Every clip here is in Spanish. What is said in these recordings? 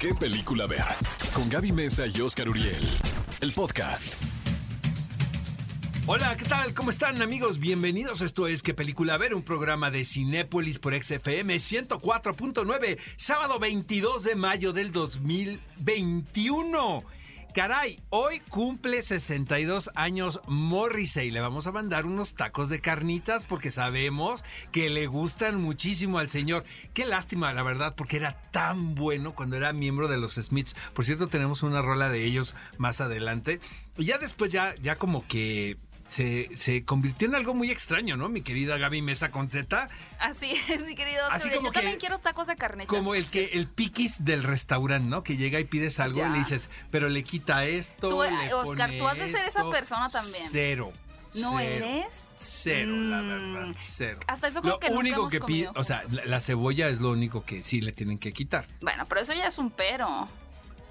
¿Qué película ver? Con Gaby Mesa y Oscar Uriel. El podcast. Hola, ¿qué tal? ¿Cómo están amigos? Bienvenidos. Esto es ¿Qué película ver? Un programa de Cinépolis por XFM 104.9, sábado 22 de mayo del 2021. Caray, hoy cumple 62 años Morrissey. Le vamos a mandar unos tacos de carnitas porque sabemos que le gustan muchísimo al señor. Qué lástima, la verdad, porque era tan bueno cuando era miembro de los Smiths. Por cierto, tenemos una rola de ellos más adelante. Y ya después, ya, ya como que se, se, convirtió en algo muy extraño, ¿no? Mi querida Gaby Mesa con Z. Así es, mi querido Así como Yo también quiero tacos de carne. Como el que el piquis del restaurante, ¿no? Que llega y pides algo y le dices, pero le quita esto. Tú, le Oscar, tú has de ser esa persona también. Cero. ¿No cero, eres? Cero, la verdad, cero. Hasta eso creo lo que nunca único hemos que pide, o sea, la, la cebolla es lo único que sí le tienen que quitar. Bueno, pero eso ya es un pero.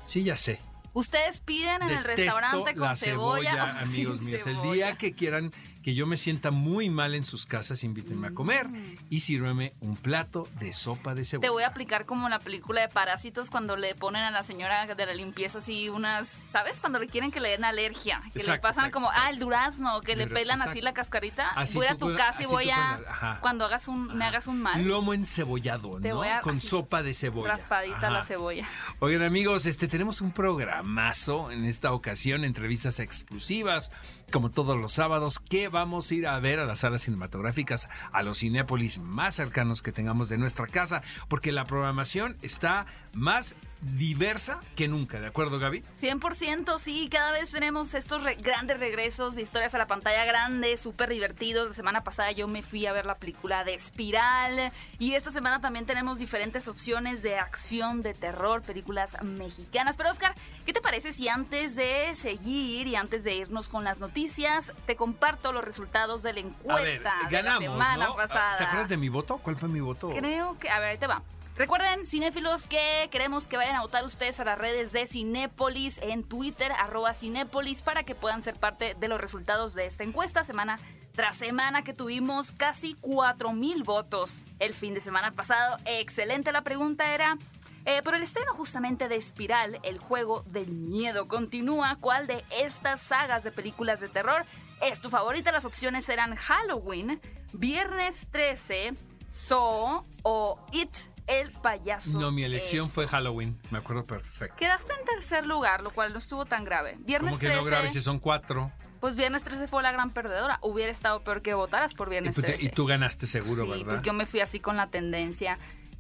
Sí, ya sé. Ustedes piden en el Detesto restaurante con la cebolla, cebolla, amigos míos. El cebolla. día que quieran que yo me sienta muy mal en sus casas, invítenme a comer y sírveme un plato de sopa de cebolla. Te voy a aplicar como en la película de Parásitos cuando le ponen a la señora de la limpieza así unas, ¿sabes? Cuando le quieren que le den alergia, que le pasan exacto, como, exacto. ah, el durazno, que le pelan así la cascarita. Así voy a tu casa y voy a, ajá. cuando hagas un, me hagas un mal, Lomo encebollado, Te ¿no? a- Con así, sopa de cebolla. raspadita la cebolla. Oigan amigos, este tenemos un programazo en esta ocasión, entrevistas exclusivas, como todos los sábados, que vamos a ir a ver a las salas cinematográficas, a los cinépolis más cercanos que tengamos de nuestra casa, porque la programación está más diversa que nunca, ¿de acuerdo Gaby? 100% sí, cada vez tenemos estos re- grandes regresos de historias a la pantalla grande, súper divertidos. La semana pasada yo me fui a ver la película de Espiral y esta semana también tenemos diferentes opciones de acción, de terror, películas mexicanas. Pero Oscar, ¿qué te parece si antes de seguir y antes de irnos con las noticias, te comparto los resultados de la A ver, encuesta de la semana ¿no? pasada? ¿Te acuerdas de mi voto? ¿Cuál fue mi voto? Creo que, a ver, ahí te va. Recuerden, cinéfilos, que queremos que vayan a votar ustedes a las redes de Cinépolis en Twitter, arroba Cinépolis, para que puedan ser parte de los resultados de esta encuesta semana tras semana que tuvimos casi 4 mil votos el fin de semana pasado. Excelente, la pregunta era... Eh, pero el estreno justamente de Espiral, el juego del miedo, continúa. ¿Cuál de estas sagas de películas de terror es tu favorita? Las opciones eran Halloween, Viernes 13, Saw o It, el payaso. No, mi elección fue Halloween, me acuerdo perfecto. Quedaste en tercer lugar, lo cual no estuvo tan grave. Viernes Como que 13, no grave si son cuatro. pues Viernes 13 fue la gran perdedora. Hubiera estado peor que votaras por Y, Viernes pues te- 13. y tú ganaste seguro, sí, ¿verdad? pues yo me fui así con la tendencia.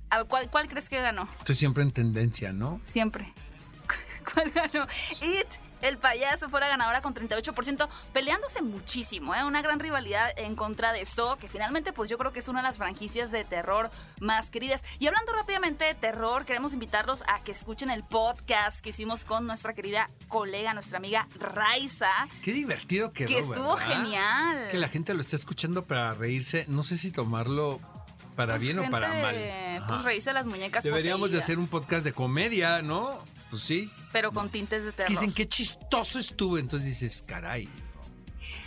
A ver, ¿Cuál, ¿Cuál crees que ganó? Tú siempre en tendencia, ¿no? Siempre. ¿Cuál ganó? It, el payaso, fue la ganadora con 38%, peleándose muchísimo, ¿eh? Una gran rivalidad en contra de Saw, que finalmente, pues yo creo que es una de las franquicias de terror más queridas. Y hablando rápidamente de terror, queremos invitarlos a que escuchen el podcast que hicimos con nuestra querida colega, nuestra amiga Raiza. Qué divertido quedó, Que estuvo ¿verdad? genial. Que la gente lo está escuchando para reírse. No sé si tomarlo para Pues, bien o para mal. Pues reírse las muñecas Deberíamos de hacer un podcast de comedia, ¿no? Pues sí. Pero con tintes de Es que terror. dicen qué chistoso estuve. Entonces dices, caray.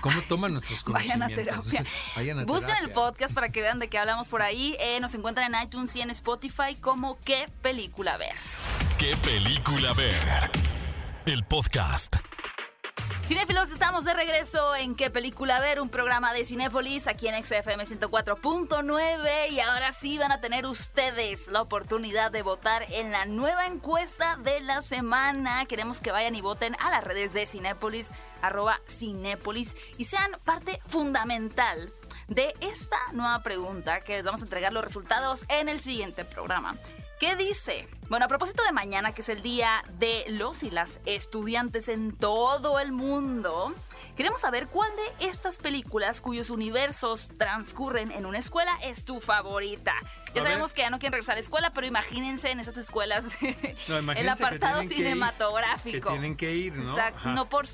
¿Cómo toman nuestros conocimientos? Vayan a terapia. Vayan a Busquen el terapia. podcast para que vean de qué hablamos por ahí. Eh, nos encuentran en iTunes y en Spotify como qué película ver. ¿Qué película ver? El podcast. Cinéfilos, estamos de regreso en qué película ver, un programa de Cinépolis aquí en XFM 104.9 y ahora sí van a tener ustedes la oportunidad de votar en la nueva encuesta de la semana. Queremos que vayan y voten a las redes de Cinépolis, arroba Cinépolis y sean parte fundamental de esta nueva pregunta que les vamos a entregar los resultados en el siguiente programa. ¿Qué dice? Bueno, a propósito de mañana, que es el día de los y las estudiantes en todo el mundo, queremos saber cuál de estas películas cuyos universos transcurren en una escuela es tu favorita. Ya A sabemos ver. que ya no quieren regresar a la escuela, pero imagínense en esas escuelas No, el que apartado tienen que ir, cinematográfico. que tienen que ir, ¿no? Exacto, Ajá. no por.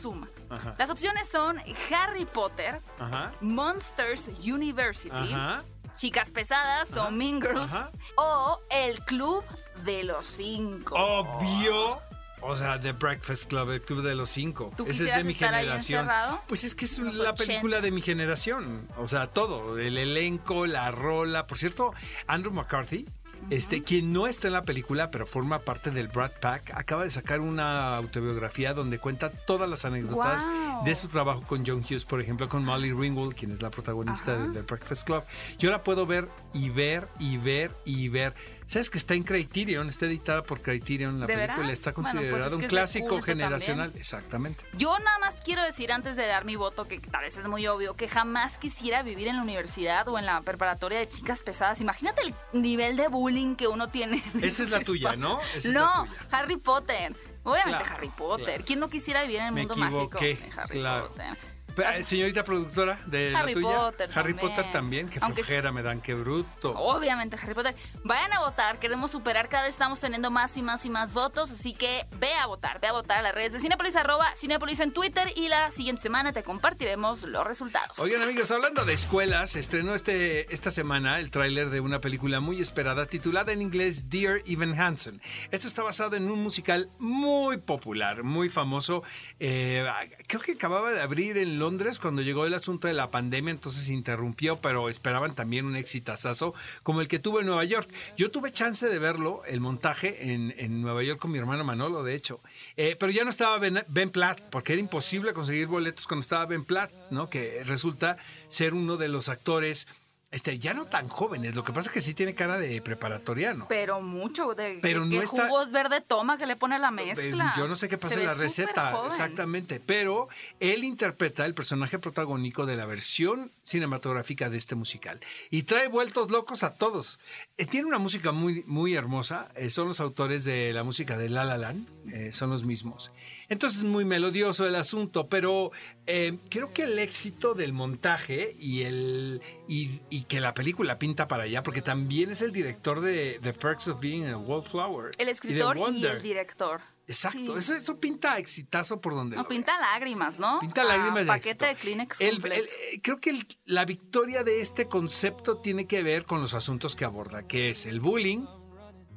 Ajá. Las opciones son Harry Potter, Ajá. Monsters University, Ajá. Chicas Pesadas o Mean Girls Ajá. o El Club de los Cinco. Obvio. O sea, The Breakfast Club, el club de los cinco. ¿Tú Ese es de mi estar generación. Pues es que es Los la 80. película de mi generación. O sea, todo. El elenco, la rola. Por cierto, Andrew McCarthy este, quien no está en la película, pero forma parte del Brad Pack, acaba de sacar una autobiografía donde cuenta todas las anécdotas de su trabajo con John Hughes, por ejemplo, con Molly Ringwald, quien es la protagonista de The Breakfast Club. Yo la puedo ver y ver y ver y ver. ¿Sabes que está en Criterion? Está editada por Criterion. La ¿De película está Bueno, pues considerada es que un clásico generacional. también. Exactamente. Yo nada más quiero decir antes de dar mi voto, que tal vez es muy obvio, que jamás quisiera vivir en la universidad o en la preparatoria de chicas pesadas. Imagínate el nivel de bullying que uno tiene. en Esa es la tuya. ¿no? Esa es no, la tuya. Harry Potter. Obviamente Claro, Harry Potter. claro. ¿Quién no quisiera vivir en el Me mundo equivoqué, mágico de Harry claro. Potter? Pero, señorita productora de Harry la tuya. Potter Harry también. Potter también. Qué Aunque flojera me dan, qué bruto. Obviamente, Harry Potter. Vayan a votar, queremos superar, cada vez estamos teniendo más y más y más votos, así que ve a votar, ve a votar a las redes de Cinepolis, arroba Cinepolis en Twitter y la siguiente semana te compartiremos los resultados. Oigan amigos, hablando de escuelas, estrenó este, esta semana el tráiler de una película muy esperada titulada en inglés Dear Evan Hansen. Esto está basado en un musical muy popular, muy famoso. Eh, creo que acababa de abrir en Londres cuando llegó el asunto de la pandemia, entonces interrumpió, pero esperaban también un exitazazo como el que tuvo en Nueva York. Yo tuve chance de verlo, el montaje, en, en Nueva York con mi hermano Manolo, de hecho. Eh, pero ya no estaba ben, Ben Platt, porque era imposible conseguir boletos cuando estaba Ben Platt, ¿no? Que resulta ser uno de los actores, este, ya no tan jóvenes. Lo que pasa es que sí tiene cara de preparatoriano. Pero mucho de, Pero de no qué está- jugos verde toma que le pone la mezcla. Yo no sé qué pasa en la receta, joven. exactamente, pero él interpreta el personaje protagónico de la versión cinematográfica de este musical y trae vueltos locos a todos. Eh, tiene una música muy, muy hermosa, eh, son los autores de la música de La La Land, eh, son los mismos. Entonces es muy melodioso el asunto, pero eh, creo que el éxito del montaje y el y, y que la película pinta para allá, porque también es el director de The Perks of Being a Wallflower. El escritor y, el director. Exacto, Sí. eso, eso pinta exitazo por donde No, lo pinta veas. lágrimas, ¿no? Pinta Ah, lágrimas de Paquete éxito. de Kleenex El- eh, creo que el- la victoria de este concepto tiene que ver con los asuntos que aborda, que es el bullying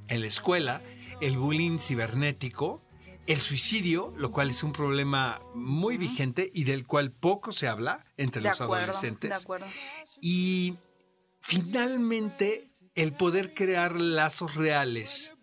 en la escuela, el bullying cibernético, el suicidio, lo cual es un problema muy vigente y del cual poco se habla entre de los acuerdo, adolescentes. de acuerdo. Y finalmente el poder crear lazos reales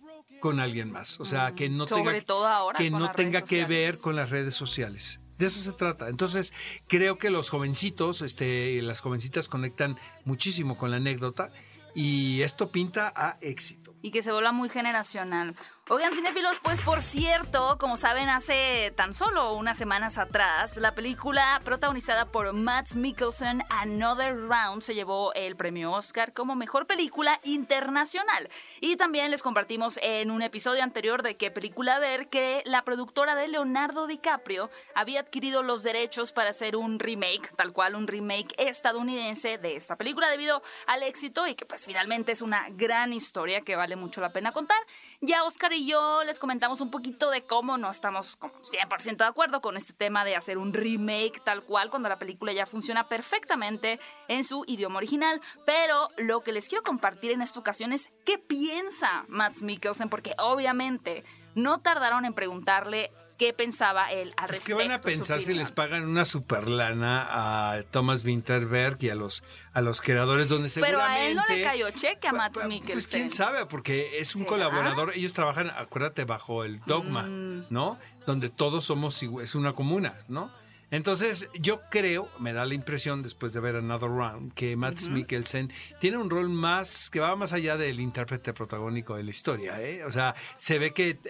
con alguien más. O sea, que no Sobre tenga, todo ahora que no tenga que ver con las redes sociales. De eso se trata. Entonces, creo que los jovencitos, este, las jovencitas conectan muchísimo con la anécdota y esto pinta a éxito. y que se vuelva muy generacional. Oigan, cinéfilos, pues por cierto, como saben, hace tan solo unas semanas atrás, la película protagonizada por Matt Mikkelsen, Another Round, se llevó el premio Oscar como mejor película internacional. Y también les compartimos en un episodio anterior de qué película ver que la productora de Leonardo DiCaprio había adquirido los derechos para hacer un remake, tal cual un remake estadounidense de esta película debido al éxito y que pues finalmente es una gran historia que vale mucho la pena contar. Ya Oscar y yo les comentamos un poquito de cómo no estamos como 100% de acuerdo con este tema de hacer un remake tal cual cuando la película ya funciona perfectamente en su idioma original, pero lo que les quiero compartir en esta ocasión es qué piensa Matt Mikkelsen porque obviamente no tardaron en preguntarle qué pensaba él al Es que respecto. van a pensar si les pagan una super lana a Thomas Winterberg y a los, a los creadores donde Pero a él no le seguramente- cayó cheque a Matt Pues Mikkelsen. quién sabe, porque es un ¿Será? colaborador. Ellos trabajan, acuérdate, bajo el dogma, ¿no? Donde todos somos, es una comuna, ¿no? Entonces, yo creo, me da la impresión después de ver Another Round, que Matt Mikkelsen tiene un rol más, que va más allá del intérprete protagónico de la historia, ¿eh? O sea, se ve que eh,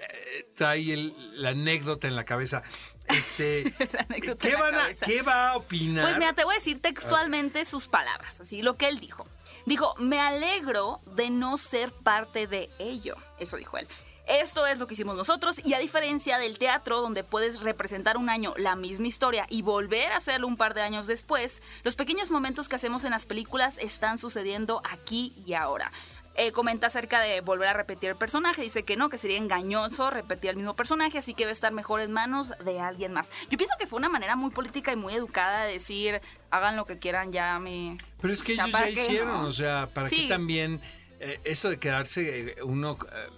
trae el- la anécdota en la cabeza. Este, La anécdota ¿qué, en la van a, cabeza. ¿Qué va a opinar? Pues mira, te voy a decir textualmente sus palabras, así lo que él dijo. Dijo, me alegro de no ser parte de ello. Eso dijo él. Esto es lo que hicimos nosotros y a diferencia del teatro donde puedes representar un año la misma historia y volver a hacerlo un par de años después, los pequeños momentos que hacemos en las películas están sucediendo aquí y ahora. Eh, comenta acerca de volver a repetir el personaje, dice que no, que sería engañoso repetir el mismo personaje, así que debe estar mejor en manos de alguien más. Yo pienso que fue una manera muy política y muy educada de decir, hagan lo que quieran ya, mi... Pero es que ellos ¿para ya hicieron, no? o sea, ¿para Sí. qué también eh, eso de quedarse eh, uno eh,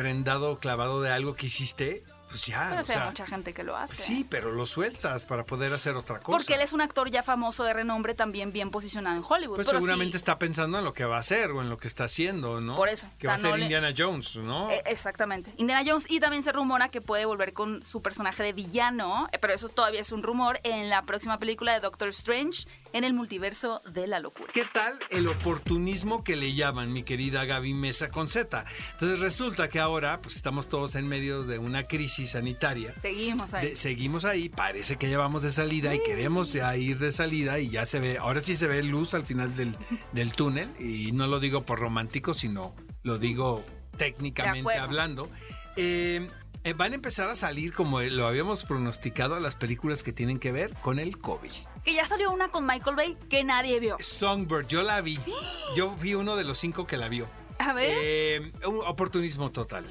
prendado, clavado de algo que hiciste? Pues ya. Pero o hay sea, mucha gente que lo hace. Sí, pero lo sueltas para poder hacer otra cosa. Porque él es un actor ya famoso de renombre, también bien posicionado en Hollywood. Pues pero seguramente sí, está pensando en lo que va a hacer o en lo que está haciendo, ¿no? Por eso, Que o va a ser no le- Indiana Jones, ¿no? eh, exactamente. Indiana Jones y también se rumora que puede volver con su personaje de villano, eh, pero eso todavía es un rumor, en la próxima película de Doctor Strange en el multiverso de la locura. ¿Qué tal el oportunismo que le llaman, mi querida Gaby Mesa con Z? Entonces resulta que ahora pues estamos todos en medio de una crisis sanitaria. Seguimos ahí. De- seguimos ahí, parece que ya vamos de salida y queremos ya ir de salida y ya se ve, ahora sí se ve luz al final del, del túnel y no lo digo por romántico, sino lo digo técnicamente hablando. Eh, eh, van a empezar a salir, como lo habíamos pronosticado, las películas que tienen que ver con el COVID. Que ya salió una con Michael Bay que nadie vio. Songbird, yo la vi. Yo fui uno de los cinco que la vio. A ver. Eh, un oportunismo total.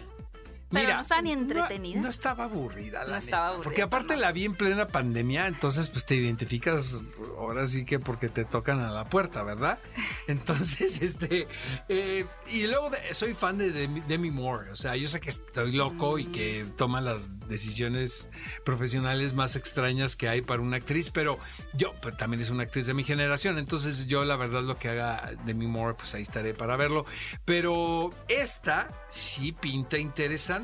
Pero no estaba ni entretenida. No, no estaba aburrida, la No neta. estaba aburrida, Porque aparte no. la vi en plena pandemia, entonces pues te identificas ahora sí que porque te tocan a la puerta, ¿verdad? Entonces, este. eh, y luego de- soy fan de Demi, Demi Moore. O sea, yo sé que estoy loco y que Mm. toma las decisiones profesionales más extrañas que hay para una actriz, pero yo pues, también es una actriz de mi generación. Entonces, yo la verdad lo que haga Demi Moore, pues ahí estaré para verlo. Pero esta sí pinta interesante.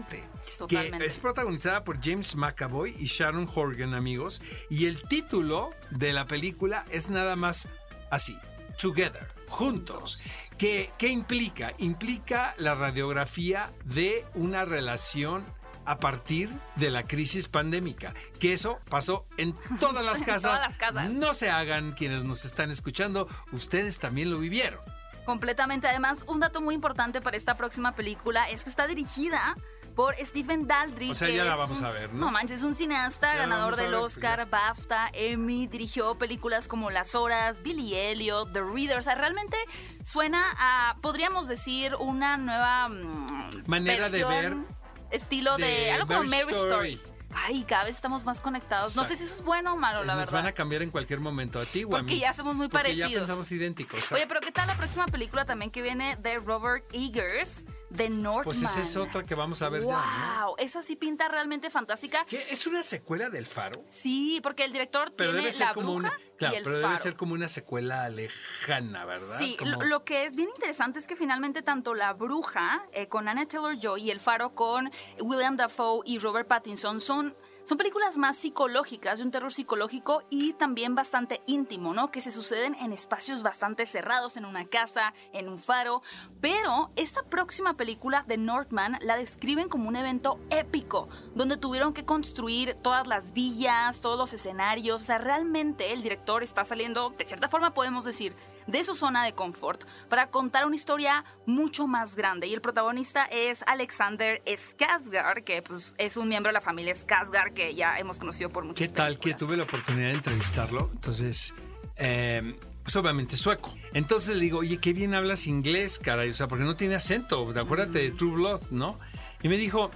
Totalmente. Que es protagonizada por James McAvoy y Sharon Horgan, amigos. Y el título de la película es nada más así: Together, juntos. ¿Qué, qué implica? Implica la radiografía de una relación a partir de la crisis pandémica. Que eso pasó en todas las En casas. todas las casas. No se hagan quienes nos están escuchando, ustedes también lo vivieron. Completamente. Además, un dato muy importante para esta próxima película es que está dirigida por Stephen Daldry. O sea, que ya la es vamos un- a ver, ¿no? No manches, es un cineasta, Ya ganador del ver, Oscar. BAFTA, Emmy, dirigió películas como Las Horas, Billy Elliot, The Reader. O sea, realmente suena a, podríamos decir, una nueva mm, Manera de versión, Estilo de, de algo como Mary Story. Story. Ay, cada vez estamos más conectados. No sé si eso es bueno o malo, la Nos verdad. van a cambiar en cualquier momento a ti o a Porque mí. ya somos muy Porque Ya parecidos. pensamos idénticos. Oye, pero ¿qué tal la próxima película también que viene de Robert Eggers, de Northman? Pues esa es otra que vamos a ver ya, ¿no? Wow, esa sí pinta realmente fantástica. ¿Qué? ¿Es una secuela del Faro? Sí, porque el director Pero tiene debe ser la como bruja una. Claro, y el pero faro. debe ser como una secuela lejana, ¿verdad? Sí, Como- lo, lo que es bien interesante es que finalmente tanto La Bruja eh, con Anna Taylor-Joy y El Faro con William Dafoe y Robert Pattinson son son películas más psicológicas, de un terror psicológico y también bastante íntimo, ¿no? Que se suceden en espacios bastante cerrados, en una casa, en un faro. Pero esta próxima película de Northman la describen como un evento épico, donde tuvieron que construir todas las villas, todos los escenarios. O sea, realmente el director está saliendo, de cierta forma podemos decir, de su zona de confort para contar una historia mucho más grande. Y el protagonista es Alexander Skarsgård, que pues, es un miembro de la familia Skarsgård que ya hemos conocido por muchas ¿Qué tal que tuve la oportunidad de entrevistarlo? Entonces, eh, pues obviamente sueco. Entonces le digo, oye, qué bien hablas inglés, caray. O sea, porque no tiene acento. Acuérdate de True Blood, ¿no? Y me dijo,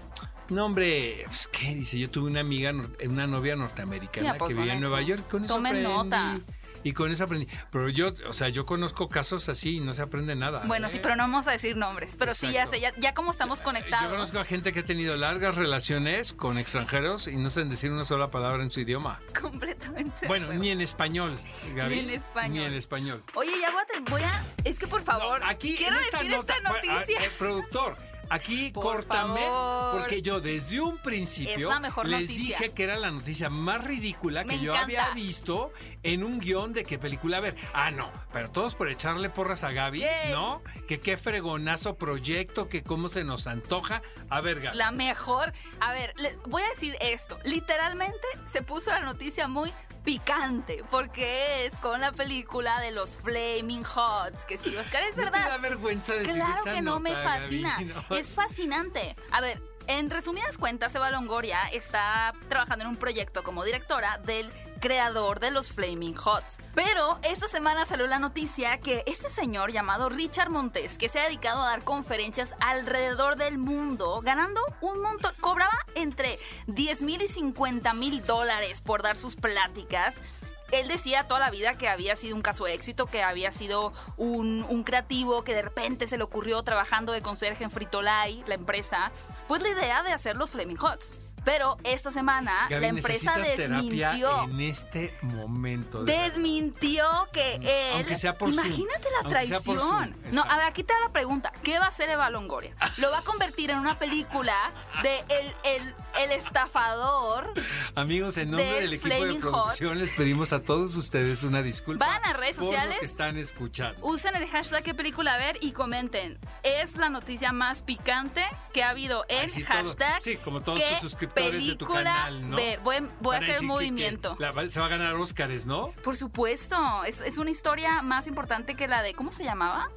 no, hombre, pues, ¿qué? Dice, yo tuve una amiga, una novia norteamericana que vivía en. Nueva York. Con Tomen nota. Y con eso aprendí. Pero yo, o sea, yo conozco casos así y no se aprende nada. Bueno, ¿eh? sí, pero no vamos a decir nombres. Pero sí, ya sé, ya, ya como estamos conectados. Yo conozco a gente que ha tenido largas relaciones con extranjeros y no saben decir una sola palabra en su idioma. Completamente. Bueno, ni en español, Gaby. Ni en español. Ni en español. Oye, ya voy a, voy a- Es que por favor. No, aquí quiero en esta decir nota, esta bueno, noticia. eh, productor, aquí Por córtame favor. porque yo desde un principio mejor les noticia. dije que era la noticia más ridícula que Me yo encanta. había visto en un guion de qué película ver. Ah, no, pero todos por echarle porras a Gaby, Yay. ¿no? Que qué fregonazo proyecto, que cómo se nos antoja. A ver, Gaby. La mejor. A ver, les voy a decir esto. Literalmente se puso la noticia muy picante porque es con la película de los Flaming Hots. Que sí, Oscar, es ¿No te verdad. da vergüenza decir Claro esa que no me fascina. Gaby? No. Es fascinante. A ver, en resumidas cuentas, Eva Longoria está trabajando en un proyecto como directora del creador de los Flaming Hots. Pero esta semana salió la noticia que este señor llamado Richard Montes, que se ha dedicado a dar conferencias alrededor del mundo, ganando un montón, cobraba entre 10 mil y 50 mil dólares por dar sus pláticas. Él decía toda la vida que había sido un caso de éxito, que había sido un, creativo que de repente se le ocurrió trabajando de conserje en Fritolay, la empresa, pues la idea de hacer los Flaming Hots. Pero esta semana Gaby, la empresa desmintió. en este momento. de desmintió que él. Aunque sea por Zoom. Imagínate la traición. No, a ver, aquí te da la pregunta: ¿qué va a hacer Eva Longoria? ¿Lo va a convertir en una película de el, el, el estafador? Amigos, en nombre del del equipo de Flaming Hot. producción les pedimos a todos ustedes una disculpa. Van a redes sociales. que están escuchando. Usen el hashtag qué película ver y comenten. Es la noticia más picante que ha habido en Así todo. hashtag. Sí, como todos ¿qué tus suscriptores de tu película canal, ¿no? ver? Voy, voy a hacer que- movimiento. que la va- se va a ganar Óscares, ¿no? Por supuesto, es, es una historia más importante que la de, ¿cómo se llamaba?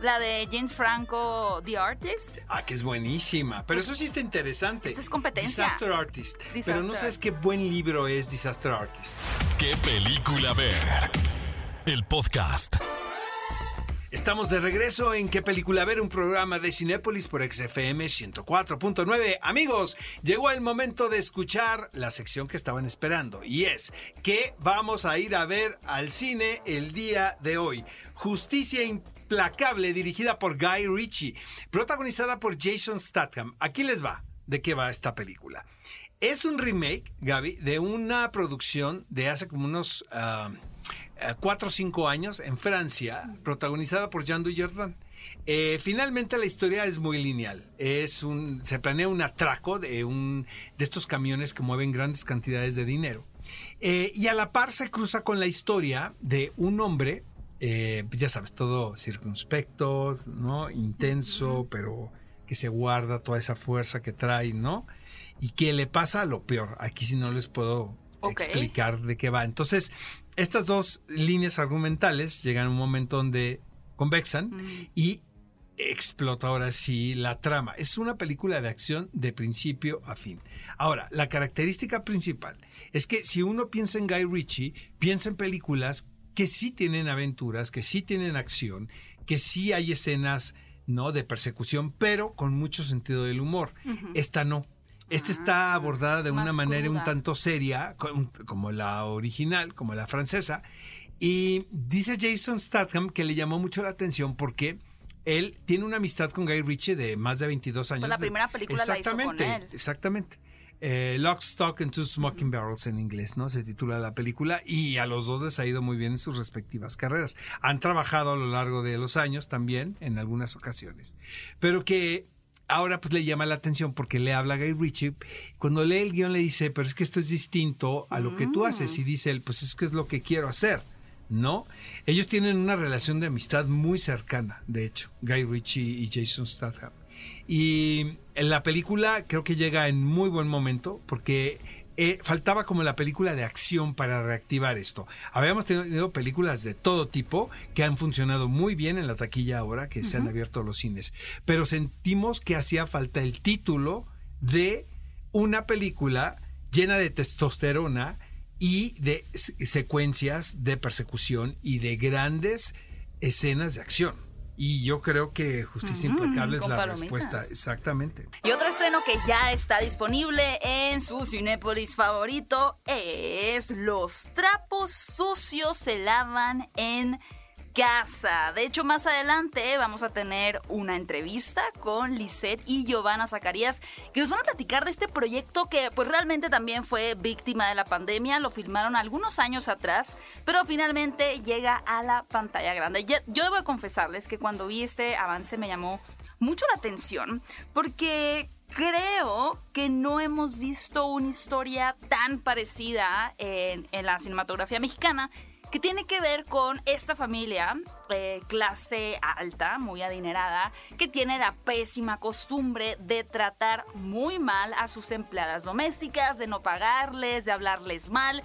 La de James Franco, The Artist. Ah, que es buenísima. Pero eso sí está interesante. Esta es competencia. Disaster Artist. Pero no sabes qué buen libro es Disaster Artist. ¿Qué película ver? El podcast. Estamos de regreso en ¿Qué película ver? Un programa de Cinépolis por XFM 104.9. Amigos, llegó el momento de escuchar la sección que estaban esperando y es ¿Qué vamos a ir a ver al cine el día de hoy? Justicia Implacable, dirigida por Guy Ritchie, protagonizada por Jason Statham. Aquí les va de qué va esta película. Es un remake, Gaby, de una producción de hace como unos... Ah, cuatro o cinco años en Francia, protagonizada por Jean Dujardin. Eh, finalmente la historia es muy lineal. Es un, se planea un atraco de, un, de estos camiones que mueven grandes cantidades de dinero. Eh, y a la par se cruza con la historia de un hombre, eh, ya sabes, todo circunspecto, ¿no? Intenso, pero que se guarda toda esa fuerza que trae, ¿no? Y que le pasa lo peor. Aquí si no les puedo explicar de qué va. Entonces, estas dos líneas argumentales llegan a un momento donde convexan y explota ahora sí la trama. Es una película de acción de principio a fin. Ahora, la característica principal es que si uno piensa en Guy Ritchie, piensa en películas que sí tienen aventuras, que sí tienen acción, que sí hay escenas no de persecución, pero con mucho sentido del humor. Esta no. Esta está abordada de una manera un tanto seria, como la original, como la francesa. Y dice Jason Statham que le llamó mucho la atención porque él tiene una amistad con Guy Ritchie de más de 22 años. Pues la primera película la hizo con él. Exactamente. Eh, Lock, Stock and Two Smoking Barrels en inglés, ¿no? Se titula la película y a los dos les ha ido muy bien en sus respectivas carreras. Han trabajado a lo largo de los años también en algunas ocasiones. Pero que ahora pues le llama la atención porque le habla a Guy Ritchie. Cuando lee el guion le dice, pero es que esto es distinto a lo que tú haces. Y dice él, pues es que es lo que quiero hacer. ¿No? Ellos tienen una relación de amistad muy cercana, de hecho, Guy Ritchie y Jason Statham. Y en la película creo que llega en muy buen momento porque eh, faltaba como la película de acción para reactivar esto. Habíamos tenido películas de todo tipo que han funcionado muy bien en la taquilla ahora que se han abierto los cines, pero sentimos que hacía falta el título de una película llena de testosterona y de se- secuencias de persecución y de grandes escenas de acción. Y yo creo que Justicia Implacable es la palomitas. respuesta, exactamente. Y otro estreno que ya está disponible en su Cinépolis favorito es Los trapos sucios se lavan en casa. De hecho, más adelante vamos a tener una entrevista con Lisette y Giovanna Zacarías que nos van a platicar de este proyecto que pues realmente también fue víctima de la pandemia. Lo filmaron algunos años atrás, pero finalmente llega a la pantalla grande. Yo debo de confesarles que cuando vi este avance me llamó mucho la atención porque creo que no hemos visto una historia tan parecida en la cinematografía mexicana que tiene que ver con esta familia eh, clase alta, muy adinerada, que tiene la pésima costumbre de tratar muy mal a sus empleadas domésticas, de no pagarles, de hablarles mal.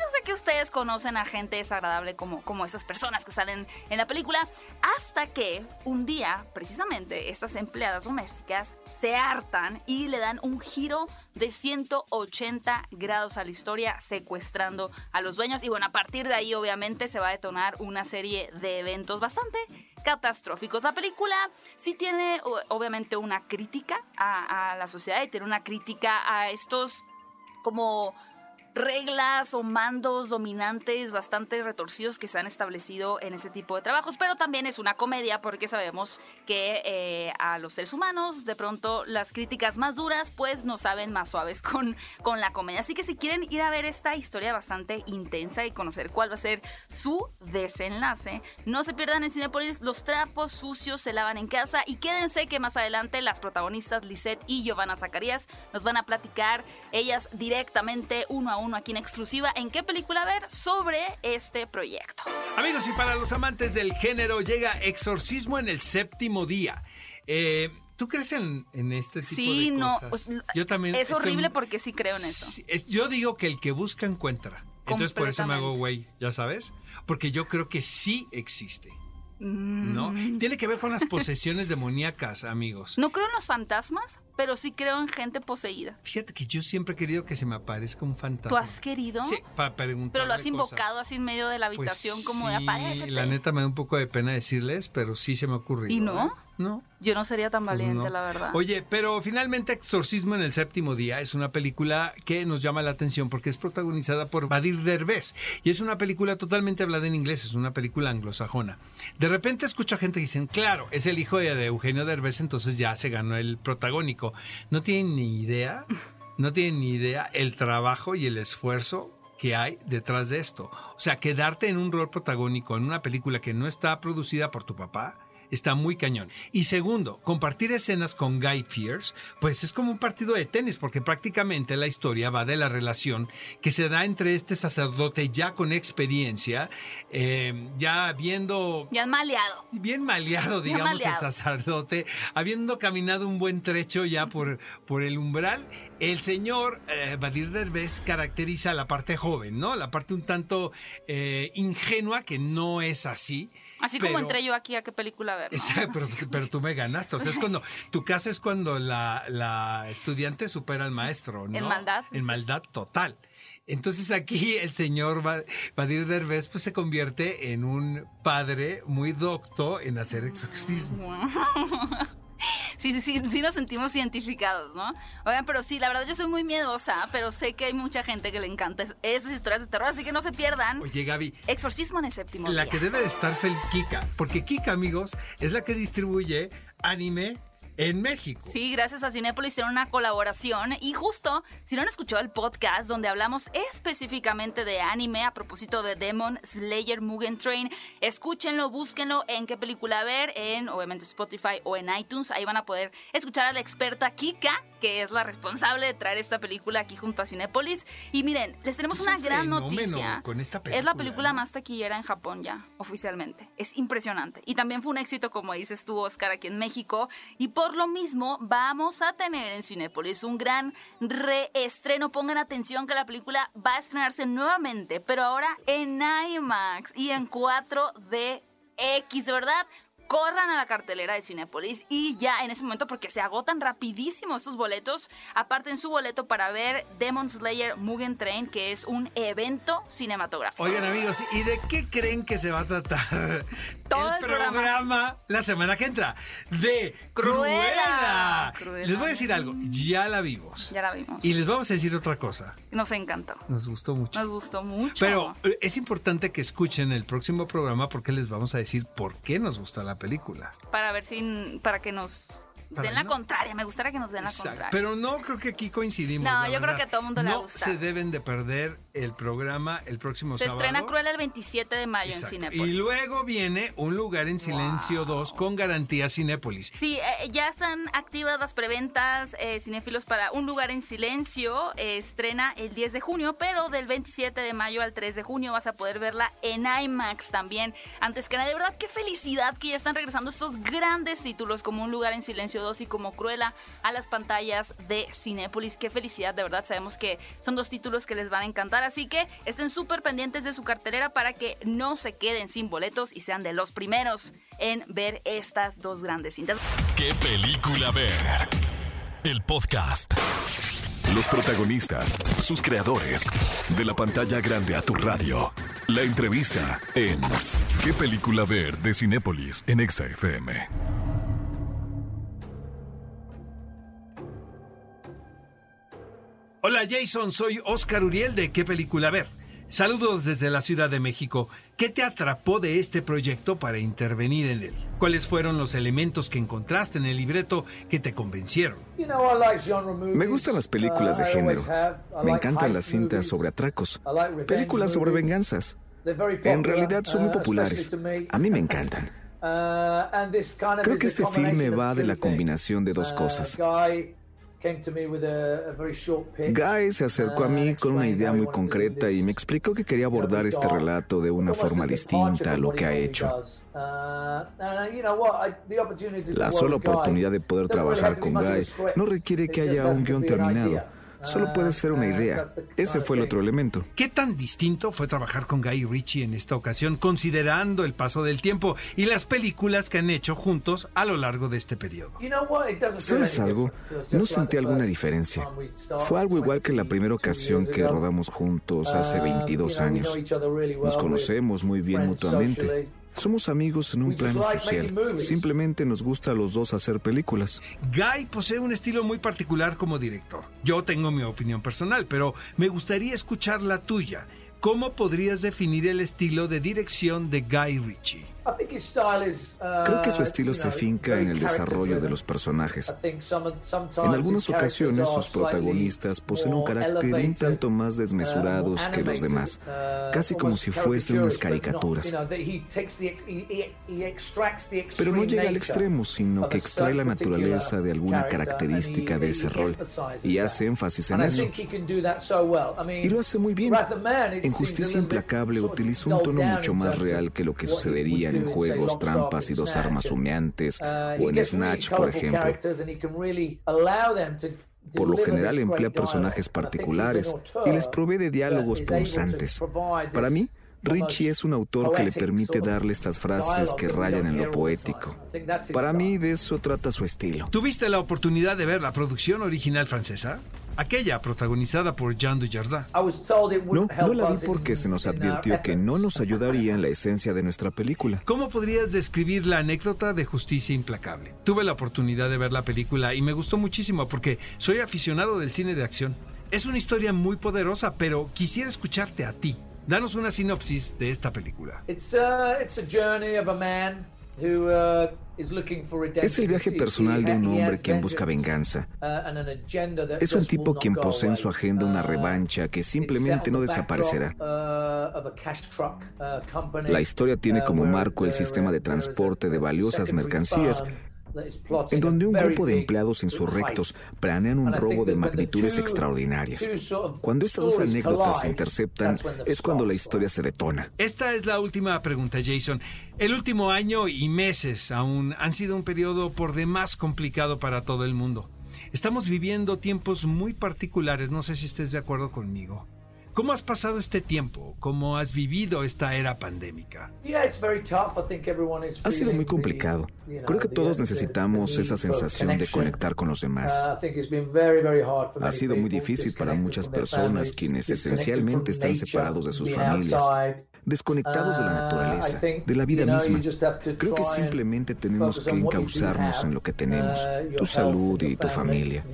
Yo sé que ustedes conocen a gente desagradable como, como esas personas que salen en la película, hasta que un día, precisamente, estas empleadas domésticas se hartan y le dan un giro de 180 grados a la historia, secuestrando a los dueños. Y bueno, a partir de ahí, obviamente, se va a detonar una serie de eventos bastante catastróficos. La película sí tiene, obviamente, una crítica a la sociedad y tiene una crítica a estos como reglas o mandos dominantes bastante retorcidos que se han establecido en ese tipo de trabajos, pero también es una comedia porque sabemos que eh, a los seres humanos de pronto las críticas más duras pues nos saben más suaves con, con la comedia. Así que si quieren ir a ver esta historia bastante intensa y conocer cuál va a ser su desenlace, no se pierdan en Cinepolis, los trapos sucios se lavan en casa y quédense que más adelante las protagonistas Lisette y Giovanna Zacarías nos van a platicar ellas directamente uno a uno aquí en exclusiva en qué película ver sobre este proyecto. Amigos, y para los amantes del género llega Exorcismo en el séptimo día. Eh, ¿Tú crees en, este tipo sí, de no, cosas? yo también. Es horrible porque sí creo en eso. yo digo que el que busca encuentra. Entonces por eso me hago güey, ¿ya sabes? Porque yo creo que sí existe. ¿No? Mm. Tiene que ver con las posesiones demoníacas, amigos. No creo en los fantasmas, pero sí creo en gente poseída. Fíjate que yo siempre he querido que se me aparezca un fantasma. ¿Tú has querido? Sí, para preguntar. Pero lo has invocado así en medio de la Pues habitación como de aparece. La neta me da un poco de pena decirles, pero sí se me ha ocurrido. ¿Y no? ¿eh? No. Yo no sería tan Pues valiente, no. la verdad. Oye, pero finalmente Exorcismo en el séptimo día es una película que nos llama la atención porque es protagonizada por Badir Derbez y es una película totalmente hablada en inglés, es una película anglosajona. De repente escucho a gente que dicen, claro, es el hijo de, de Eugenio Derbez, entonces ya se ganó el protagónico. No tienen ni idea, no tienen ni idea el trabajo y el esfuerzo que hay detrás de esto. O sea, quedarte en un rol protagónico en una película que no está producida por tu papá está muy cañón. Y segundo, compartir escenas con Guy Pearce, pues es como un partido de tenis, porque prácticamente la historia va de la relación que se da entre este sacerdote ya con experiencia, eh, ya viendo... Ya han maleado. Bien maleado, digamos, maleado. el sacerdote, habiendo caminado un buen trecho ya por, por el umbral, el señor eh, Badir Derbez caracteriza la parte joven, ¿no? La parte un tanto eh, ingenua, que no es así. Así como entré yo aquí a qué película ver. pero, pero tú me ganaste. O sea, es cuando. Tu casa es cuando la, la estudiante supera al maestro, ¿no? En maldad, En maldad total. Entonces aquí el señor Badir Derbez pues se convierte en un padre muy docto en hacer exorcismo. Sí, sí, sí, nos sentimos identificados, ¿no? Oigan, pero sí, la verdad yo soy muy miedosa, pero sé que hay mucha gente que le encanta es- esas historias de terror, así que no se pierdan. Oye, Gaby, Exorcismo en el séptimo la día. que debe de estar feliz Kika, porque Kika, amigos, es la que distribuye anime en México. Sí, gracias a Cinepolis hicieron una colaboración y justo, si no han escuchado el podcast donde hablamos específicamente de anime a propósito de Demon Slayer Mugen Train, escúchenlo, búsquenlo en qué película ver, en obviamente Spotify o en iTunes, ahí van a poder escuchar a la experta Kika, que es la responsable de traer esta película aquí junto a Cinepolis. Y miren, les tenemos Es una un gran noticia. con esta es película, la película ¿no? más taquillera en Japón ya, oficialmente. Es impresionante. Y también fue un éxito, como dices tú, Oscar, aquí en México. Y por lo mismo, vamos a tener en Cinépolis un gran reestreno. Pongan atención que la película va a estrenarse nuevamente, pero ahora en IMAX y en 4DX, ¿verdad? Corran a la cartelera de Cinépolis y ya en ese momento, porque se agotan rapidísimo estos boletos, aparten su boleto para ver Demon Slayer Mugen Train, que es un evento cinematográfico. Oigan amigos, ¿y de qué creen que se va a tratar Todo el el programa. programa la semana que entra? De Cruella. Cruella. Cruella. Les voy a decir algo, ya la vimos. Ya la vimos. Y les vamos a decir otra cosa. Nos encantó. Nos gustó mucho. Nos gustó mucho. Pero eh, es importante que escuchen el próximo programa porque les vamos a decir por qué nos gustó la película. Para ver si. Para que nos Para den la no- contraria. Me gustaría que nos den la Exacto. contraria. Pero no creo que aquí coincidimos. No, yo creo que a todo mundo le va a No se deben de perder el programa el próximo Se sábado. estrena Cruella el 27 de mayo Exacto. en Cinepolis. Y luego viene Un lugar en silencio 2 con garantía Cinépolis. Sí, eh, ya están activas las preventas eh, cinéfilos para Un lugar en silencio. eh, estrena el 10 de junio, pero del 27 de mayo al 3 de junio vas a poder verla en IMAX también. Antes que nada, de verdad, qué felicidad que ya están regresando estos grandes títulos como Un lugar en silencio 2 y como Cruella a las pantallas de Cinépolis. Qué felicidad, de verdad. Sabemos que son dos títulos que les van a encantar, así que estén súper pendientes de su cartelera para que no se queden sin boletos y sean de los primeros en ver estas dos grandes cintas. ¿Qué película ver? El podcast. Los protagonistas, sus creadores, de la pantalla grande a tu radio. La entrevista en ¿Qué película ver de Cinépolis en Exa Hola Jason, soy Oscar Uriel de ¿Qué película ver? Saludos desde la Ciudad de México. ¿Qué te atrapó de este proyecto para intervenir en él? ¿Cuáles fueron los elementos que encontraste en el libreto que te convencieron? Me gustan las películas de género. Me encantan las cintas sobre atracos, películas sobre venganzas. En realidad son muy populares. A mí me encantan. Creo que este filme va de la combinación de dos cosas. Guy se acercó a mí con una idea muy concreta y me explicó que quería abordar este relato de una forma distinta a lo que ha hecho. La sola oportunidad de poder trabajar con Guy no requiere que haya un guion terminado Solo puede ser una idea. Ese fue el otro elemento. ¿Qué tan distinto fue trabajar con Guy Ritchie en esta ocasión, considerando el paso del tiempo y las películas que han hecho juntos a lo largo de este periodo? ¿Sabes algo? No sentí alguna diferencia. Fue algo igual que la primera ocasión que rodamos juntos hace 22 años. Nos conocemos muy bien mutuamente. Somos amigos en un plano social. Simplemente nos gusta a los dos hacer películas. Guy posee un estilo muy particular como director. Yo tengo mi opinión personal, pero me gustaría escuchar la tuya. ¿Cómo podrías definir el estilo de dirección de Guy Ritchie? Creo que su estilo se finca en el desarrollo de los personajes. En algunas ocasiones sus protagonistas poseen un carácter un tanto más desmesurados que los demás, casi como si fuesen unas caricaturas. Pero no llega al extremo, sino que extrae la naturaleza de alguna característica de ese rol y hace énfasis en eso. Y lo hace muy bien. En Justicia Implacable utiliza un tono mucho más real que lo que sucedería en juegos, trampas y dos armas humeantes, o en Snatch, por ejemplo. Por lo general emplea personajes particulares y les provee de diálogos punzantes. Para mí, Richie es un autor que le permite darle estas frases que rayan en lo poético. Para mí de eso trata su estilo. ¿Tuviste la oportunidad de ver la producción original francesa? Aquella protagonizada por Jean Dujardin. No, no la vi porque se nos advirtió que no nos ayudaría en la esencia de nuestra película. ¿Cómo podrías describir la anécdota de Justicia Implacable? Tuve la oportunidad de ver la película y me gustó muchísimo porque soy aficionado del cine de acción. Es una historia muy poderosa, pero quisiera escucharte a ti. Danos una sinopsis de esta película. It's journey of a man Uh, es el viaje personal de un hombre quien busca venganza. Uh, es un tipo quien posee en su agenda una uh, revancha que simplemente no desaparecerá. La historia tiene como marco el sistema de transporte de valiosas mercancías en donde un grupo de empleados insurrectos planean un robo de magnitudes extraordinarias. Cuando estas dos anécdotas se interceptan, es cuando la historia se detona. Esta es la última pregunta, Jason. El último año y meses aún han sido un periodo por demás complicado para todo el mundo. Estamos viviendo tiempos muy particulares, no sé si estés de acuerdo conmigo. ¿Cómo has pasado este tiempo? ¿Cómo has vivido esta era pandémica? Ha sido muy complicado. Creo que todos necesitamos esa sensación de conectar con los demás. Uh, ha sido muy difícil para muchas personas quienes esencialmente están separados de sus familias desconectados de la uh, naturaleza, de la vida misma. Creo que simplemente tenemos que encauzarnos en lo que tenemos, uh, tu salud y tu familia,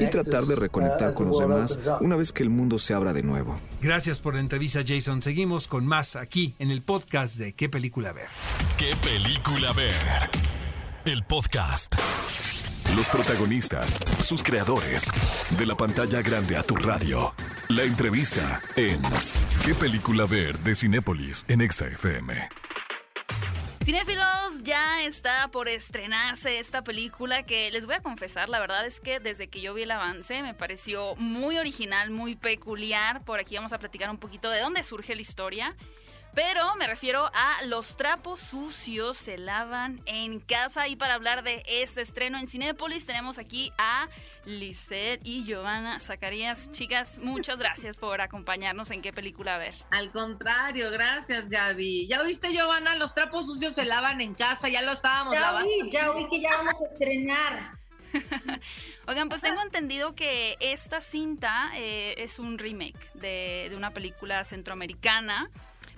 y tratar de reconectar con los demás una vez que el mundo se abra de nuevo. Gracias por la entrevista, Jason. Seguimos con más aquí en el podcast de ¿Qué película ver? ¿Qué película ver? El podcast. Los protagonistas, sus creadores, de la pantalla grande a tu radio. La entrevista en ¿Qué película ver de Cinépolis en EXA-FM? Cinéfilos, ya está por estrenarse esta película que les voy a confesar, la verdad es que desde que yo vi el avance me pareció muy original, muy peculiar. Por aquí vamos a platicar un poquito de dónde surge la historia. Pero me refiero a los trapos sucios se lavan en casa. Y para hablar de este estreno en Cinépolis, tenemos aquí a Lisette y Giovanna Zacarías. Chicas, muchas gracias por acompañarnos en qué película ver. Al contrario, gracias, Gaby. ¿Ya oíste, Giovanna? Los trapos sucios se lavan en casa, ya lo estábamos ya lavando. ya oí que ya vamos a estrenar. Oigan, pues tengo entendido que esta cinta eh, es un remake de, de una película centroamericana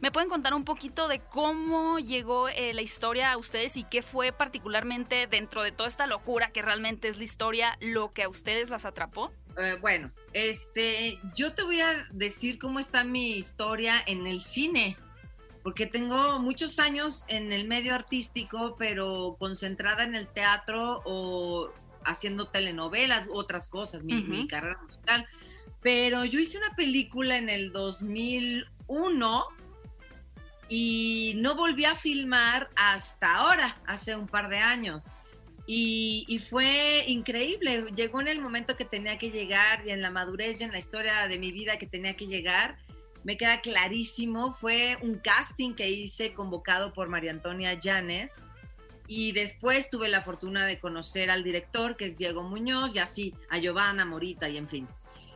¿Me pueden contar un poquito de cómo llegó eh, la historia a ustedes y qué fue particularmente dentro de toda esta locura que realmente es la historia lo que a ustedes las atrapó? Eh, bueno, este, yo te voy a decir cómo está mi historia en el cine, porque tengo muchos años en el medio artístico, pero concentrada en el teatro o haciendo telenovelas u otras cosas, mi, carrera musical. Pero yo hice una película en el 2001 y no volví a filmar hasta ahora, hace un par de años. Y, fue increíble. Llegó en el momento que tenía que llegar y en la madurez y en la historia de mi vida que tenía que llegar. Me queda clarísimo. Fue un casting que hice convocado por María Antonia Llanes. Y después tuve la fortuna de conocer al director, que es Diego Muñoz, y así a Giovanna Morita, y en fin.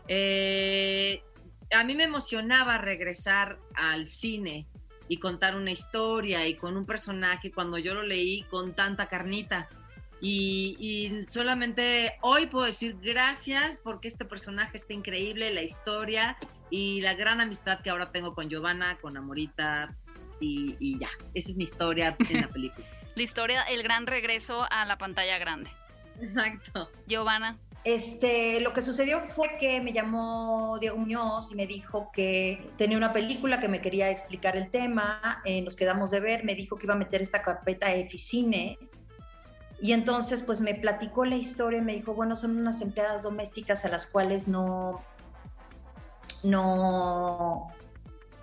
Eh, a mí me emocionaba regresar al cine y contar una historia y con un personaje cuando yo lo leí con tanta carnita y, solamente hoy puedo decir gracias porque este personaje está increíble, la historia y la gran amistad que ahora tengo con Giovanna, con Amorita y, ya. Esa es mi historia en la película. la historia, el gran regreso a la pantalla grande. Exacto. Giovanna. Este, lo que sucedió fue que me llamó Diego Muñoz y me dijo que tenía una película que me quería explicar el tema. Eh, nos quedamos de ver, me dijo que iba a meter esta carpeta a Eficine y entonces pues me platicó la historia y me dijo, bueno, son unas empleadas domésticas a las cuales no, no,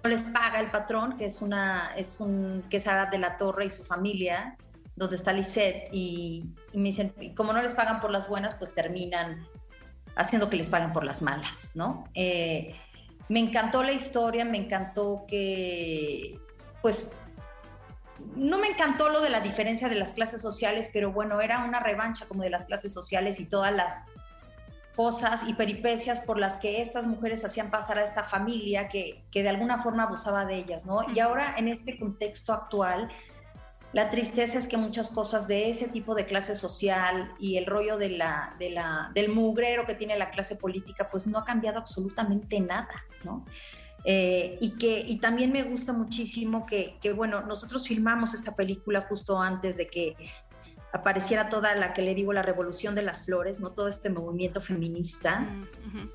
les paga el patrón, que es una, es un, que es de la Torre y su familia, donde está Lisette, y, me dicen, como no les pagan por las buenas, pues terminan haciendo que les paguen por las malas, ¿no? Eh, me encantó la historia, me encantó que, pues, no me encantó lo de la diferencia de las clases sociales, pero bueno, era una revancha como de las clases sociales y todas las cosas y peripecias por las que estas mujeres hacían pasar a esta familia que, de alguna forma abusaba de ellas, ¿no? Y ahora en este contexto actual, la tristeza es que muchas cosas de ese tipo de clase social y el rollo de la, de la, del mugrero que tiene la clase política, pues no ha cambiado absolutamente nada, ¿no? Eh, y que y también me gusta muchísimo que, bueno, nosotros filmamos esta película justo antes de que apareciera toda la que le digo la revolución de las flores, ¿no? Todo este movimiento feminista. Mm,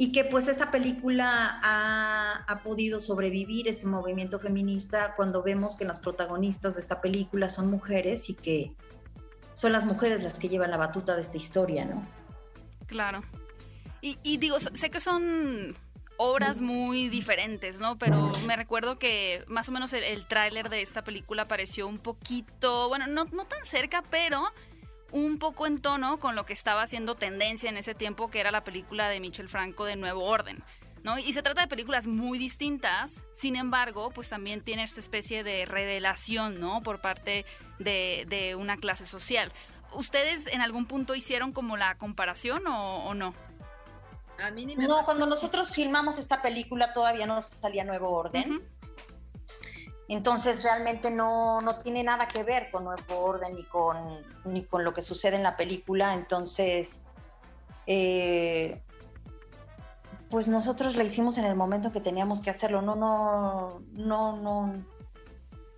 y que pues esta película ha, ha, podido sobrevivir este movimiento feminista cuando vemos que las protagonistas de esta película son mujeres y que son las mujeres las que llevan la batuta de esta historia, ¿no? Claro. Y, digo, sé que son obras muy diferentes, ¿no? Pero me recuerdo que más o menos el, tráiler de esta película pareció un poquito, bueno, no, no tan cerca, pero un poco en tono con lo que estaba haciendo tendencia en ese tiempo, que era la película de Michel Franco de Nuevo Orden. ¿No? Y se trata de películas muy distintas, sin embargo, pues también tiene esta especie de revelación, ¿no? Por parte de, de una clase social. ¿Ustedes en algún punto hicieron como la comparación o, o no? no, cuando nosotros filmamos esta película todavía no salía Nuevo Orden. Entonces realmente no, tiene nada que ver con Nuevo Orden ni con, ni con lo que sucede en la película. Entonces, eh, pues nosotros la hicimos en el momento que teníamos que hacerlo. No, no, no, no.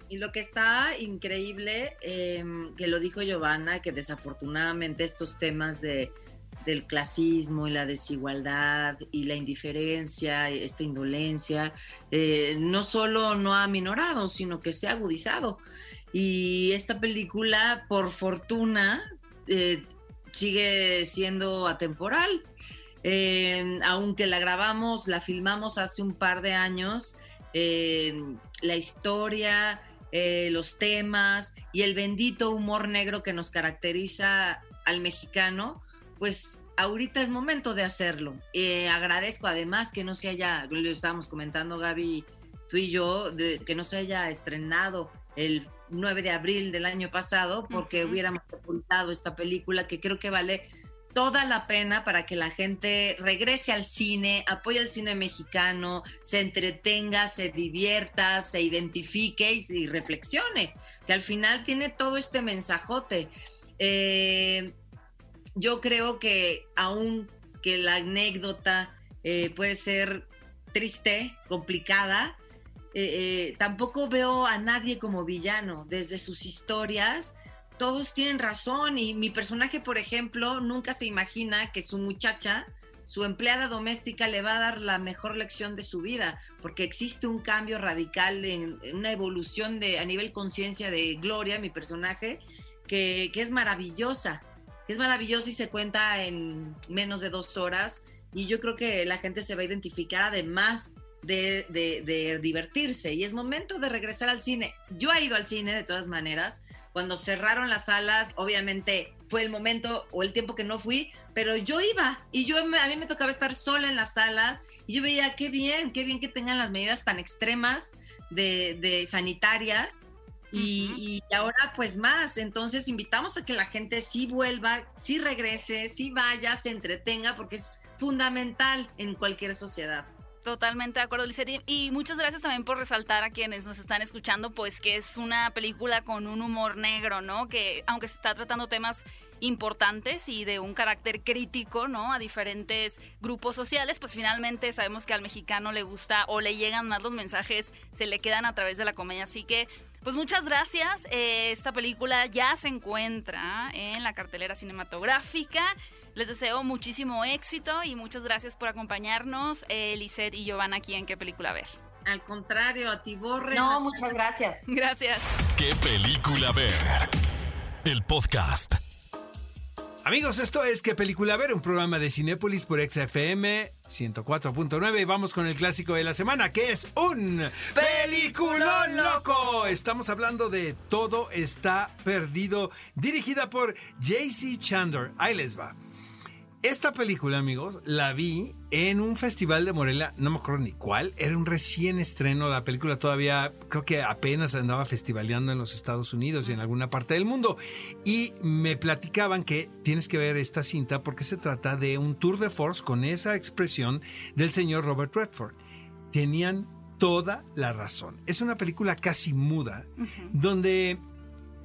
Y lo que está increíble, em, que lo dijo Giovanna, que desafortunadamente estos temas de del clasismo y la desigualdad y la indiferencia, esta indolencia, eh, no solo no ha minorado, sino que se ha agudizado. Y esta película, por fortuna, eh, sigue siendo atemporal. Eh, aunque la grabamos, la filmamos hace un par de años, la historia, los temas y el bendito humor negro que nos caracteriza al mexicano, pues ahorita es momento de hacerlo. Eh, agradezco además que no se haya, lo estábamos comentando Gaby, tú y yo, de, que no se haya estrenado el 9 de abril del año pasado porque hubiéramos ocultado esta película que creo que vale toda la pena para que la gente regrese al cine, apoye al cine mexicano, se entretenga, se divierta, se identifique y, reflexione, que al final tiene todo este mensajote. Eh, yo creo que aun que la anécdota eh, puede ser triste, complicada, eh, tampoco veo a nadie como villano. Desde sus historias, todos tienen razón y mi personaje, por ejemplo, nunca se imagina que su muchacha, su empleada doméstica, le va a dar la mejor lección de su vida, porque existe un cambio radical, en, una evolución de, a nivel conciencia de Gloria, mi personaje, que es maravillosa, que es maravillosa y se cuenta en menos de dos horas. Y yo creo que la gente se va a identificar además de, de, divertirse y es momento de regresar al cine. Yo he ido al cine de todas maneras. Cuando cerraron las salas, obviamente fue el momento o el tiempo que no fui, pero yo iba y yo a mí me tocaba estar sola en las salas y yo veía qué bien, qué bien que tengan las medidas tan extremas de, de sanitarias y, y, ahora pues más. Entonces invitamos a que la gente sí vuelva, sí regrese, sí vaya, se entretenga porque es fundamental en cualquier sociedad. Totalmente de acuerdo, Lizette. Y muchas gracias también por resaltar a quienes nos están escuchando, pues que es una película con un humor negro, ¿no? Que aunque se está tratando temas importantes y de un carácter crítico, ¿no? A diferentes grupos sociales, pues finalmente sabemos que al mexicano le gusta o le llegan más los mensajes, se le quedan a través de la comedia. Así que, pues muchas gracias. Eh, esta película ya se encuentra en la cartelera cinematográfica. Les deseo muchísimo éxito y muchas gracias por acompañarnos, eh, y Giovanna, aquí en ¿Qué película ver? Al contrario, a ti, Borre. No, muchas gracias. Gracias. ¿Qué película ver? El podcast. Amigos, esto es ¿Qué película ver? Un programa de Cinépolis por XFM 104.9 y vamos con el clásico de la semana que es un peliculón loco. Estamos hablando de Todo está perdido, dirigida por JC Chandler. Ahí les va. Esta película, amigos, la vi en un festival de Morelia, no me acuerdo ni cuál, era un recién estreno, la película todavía creo que apenas andaba festivaleando en los Estados Unidos y en alguna parte del mundo. Y me platicaban que tienes que ver esta cinta porque se trata de un tour de force con esa expresión del señor Robert Redford. Tenían toda la razón. Es una película casi muda, donde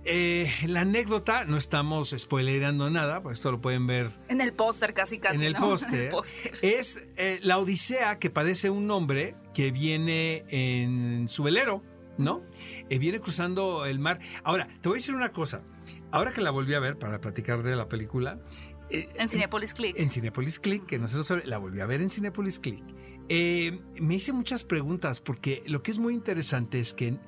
eh, la anécdota, no estamos spoilerando nada, pues esto lo pueden ver. En el póster, casi, casi. En el póster. es eh, la odisea que padece un hombre que viene en su velero, ¿no? Eh, viene cruzando el mar. Ahora, te voy a decir una cosa. Ahora que la volví a ver para platicar de la película. en Cinepolis Click. En Cinepolis Click, que no sé, la volví a ver en Cinepolis Click. me hice muchas preguntas porque lo que es muy interesante es que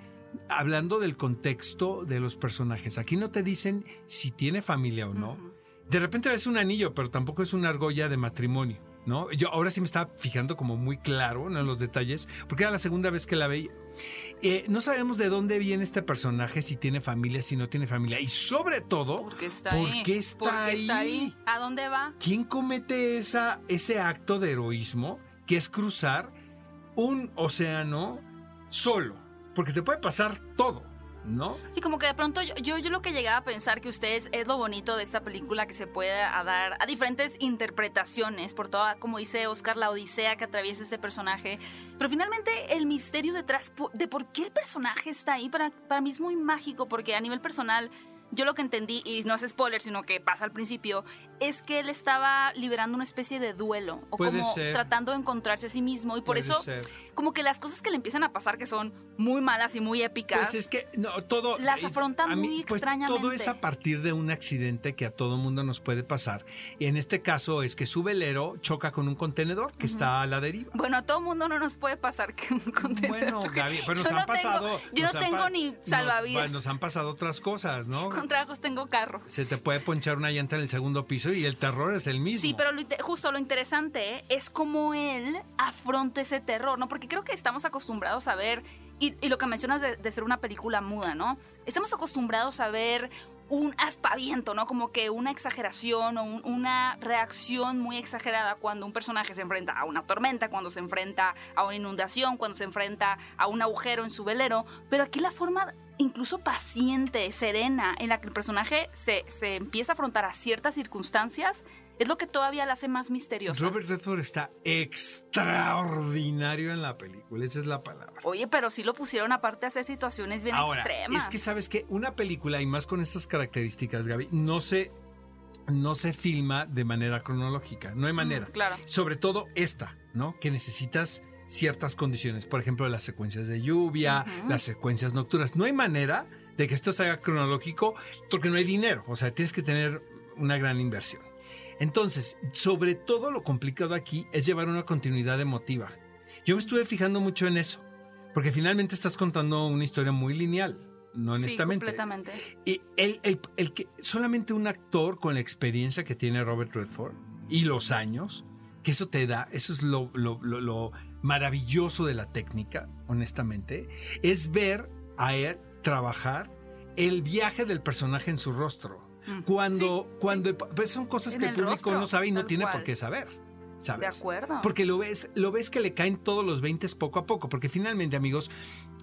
hablando del contexto de los personajes. Aquí no te dicen si tiene familia o no. De repente ves un anillo, pero tampoco es una argolla de matrimonio, ¿no? Yo ahora sí me estaba fijando como muy claro en los detalles, porque era la segunda vez que la veía. Eh, no sabemos de dónde viene este personaje, si tiene familia, si no tiene familia. Y sobre todo, ¿por qué está, ahí? está, ahí? ¿A dónde va? ¿Quién comete esa, ese acto de heroísmo que es cruzar un océano solo? Porque te puede pasar todo. ¿No? Sí, como que de pronto yo, yo, lo que llegaba a pensar que ustedes es lo bonito de esta película que se puede dar a diferentes interpretaciones por toda, como dice Oscar, la odisea que atraviesa este personaje. Pero finalmente el misterio detrás de por qué el personaje está ahí para, para mí es muy mágico porque a nivel personal yo lo que entendí, y no es spoiler, sino que pasa al principio, es que él estaba liberando una especie de duelo o como tratando de encontrarse a sí mismo y por eso como que las cosas que le empiezan a pasar que son muy malas y muy épicas. Pues es que no, todo las afronta muy pues extrañamente. Todo es a partir de un accidente que a todo mundo nos puede pasar. Y en este caso es que su velero choca con un contenedor que está a la deriva. Bueno, a todo mundo no nos puede pasar que un contenedor. Bueno, Gaby, pero nos han pasado. yo no tengo ni salvavidas. nos han pasado otras cosas, ¿no? Con trabajos tengo carro. Se te puede ponchar una llanta en el segundo piso y el terror es el mismo. Sí, pero justo lo interesante es cómo él afronta ese terror, ¿no? Porque creo que estamos acostumbrados a ver, y, lo que mencionas de, ser una película muda, ¿no? Estamos acostumbrados a ver un aspaviento, ¿no? Como que una exageración o una reacción muy exagerada cuando un personaje se enfrenta a una tormenta, cuando se enfrenta a una inundación, cuando se enfrenta a un agujero en su velero. Pero aquí la forma incluso paciente, serena, en la que el personaje se, se empieza a afrontar a ciertas circunstancias, es lo que todavía la hace más misterioso. Robert Redford está extraordinario en la película, esa es la palabra. Oye, pero sí lo pusieron aparte a hacer situaciones bien Ahora, extremas. Es que sabes que una película, y más con estas características, Gaby, no se, no se filma de manera cronológica, no hay manera. claro. Sobre todo esta, ¿no? Que necesitas ciertas condiciones, por ejemplo, las secuencias de lluvia, las secuencias nocturnas. No hay manera de que esto sea cronológico porque no hay dinero, o sea, tienes que tener una gran inversión. Entonces, sobre todo lo complicado aquí es llevar una continuidad emotiva. Yo me estuve fijando mucho en eso, porque finalmente estás contando una historia muy lineal, no honestamente. Sí, completamente. Y el, el, que solamente un actor con la experiencia que tiene Robert Redford y los años, que eso te da, eso es lo, lo, lo maravilloso de la técnica, honestamente, es ver a él trabajar el viaje del personaje en su rostro. Cuando, cuando pues son cosas que el, público no sabe y no tiene por qué saber. ¿sabes? De acuerdo. Porque lo ves, lo ves que le caen todos los 20 poco a poco. Porque finalmente, amigos,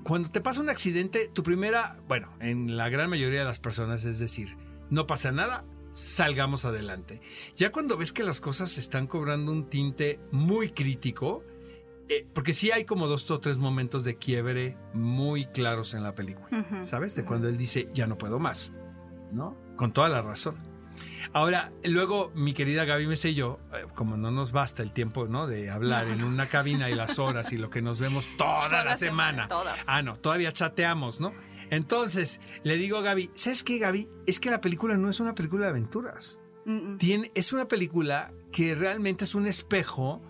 cuando te pasa un accidente, tu primera, bueno, en la gran mayoría de las personas es decir, no pasa nada, salgamos adelante. Ya cuando ves que las cosas están cobrando un tinte muy crítico, eh, porque sí hay como dos o tres momentos de quiebre muy claros en la película, ¿sabes? De cuando él dice, ya no puedo más, ¿no? Con toda la razón. Ahora, luego mi querida Gaby me sé yo, eh, como no nos basta el tiempo, ¿no? De hablar en una cabina y las horas y lo que nos vemos toda, la semana. Ah, no, todavía chateamos, ¿no? Entonces, le digo a Gaby, ¿sabes qué, Gaby? Es que la película no es una película de aventuras. Tiene, es una película que realmente es un espejo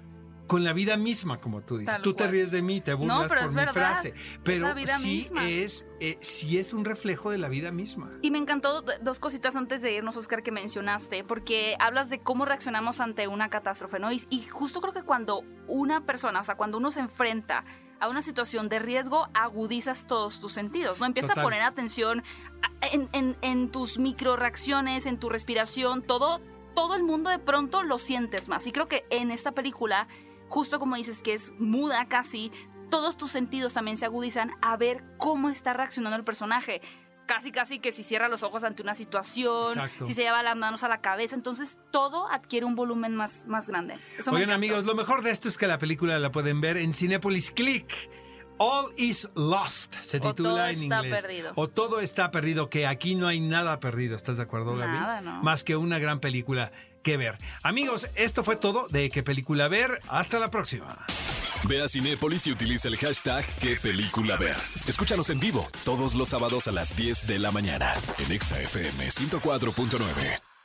con la vida misma, como tú dices. tú te ríes de mí, te burlas por mi frase, pero sí es eh, sí es un reflejo de la vida misma. Y me encantó dos cositas antes de irnos, Oscar, que mencionaste, porque hablas de cómo reaccionamos ante una catástrofe, ¿no? Y, justo creo que cuando una persona, o sea, cuando uno se enfrenta a una situación de riesgo, agudizas todos tus sentidos, ¿no? Empieza a poner atención en, en, en tus micro reacciones, en tu respiración, todo, todo el mundo de pronto lo sientes más. Y creo que en esta película justo como dices que es muda casi, todos tus sentidos también se agudizan a ver cómo está reaccionando el personaje. Casi, casi que si cierra los ojos ante una situación, si se lleva las manos a la cabeza, entonces todo adquiere un volumen más, más grande. Oigan amigos, lo mejor de esto es que la película la pueden ver en Cinepolis Click. All is lost se titula en inglés. está Perdido. O todo está perdido, que aquí no hay nada perdido, ¿estás de acuerdo, Gaby? Nada, no. Más que una gran película que ver. Amigos, esto fue todo de qué película ver. Hasta la próxima. Ve a Cinépolis y utiliza el hashtag qué película ver. Escúchanos en vivo todos los sábados a las 10 de la mañana en ExaFM 104.9.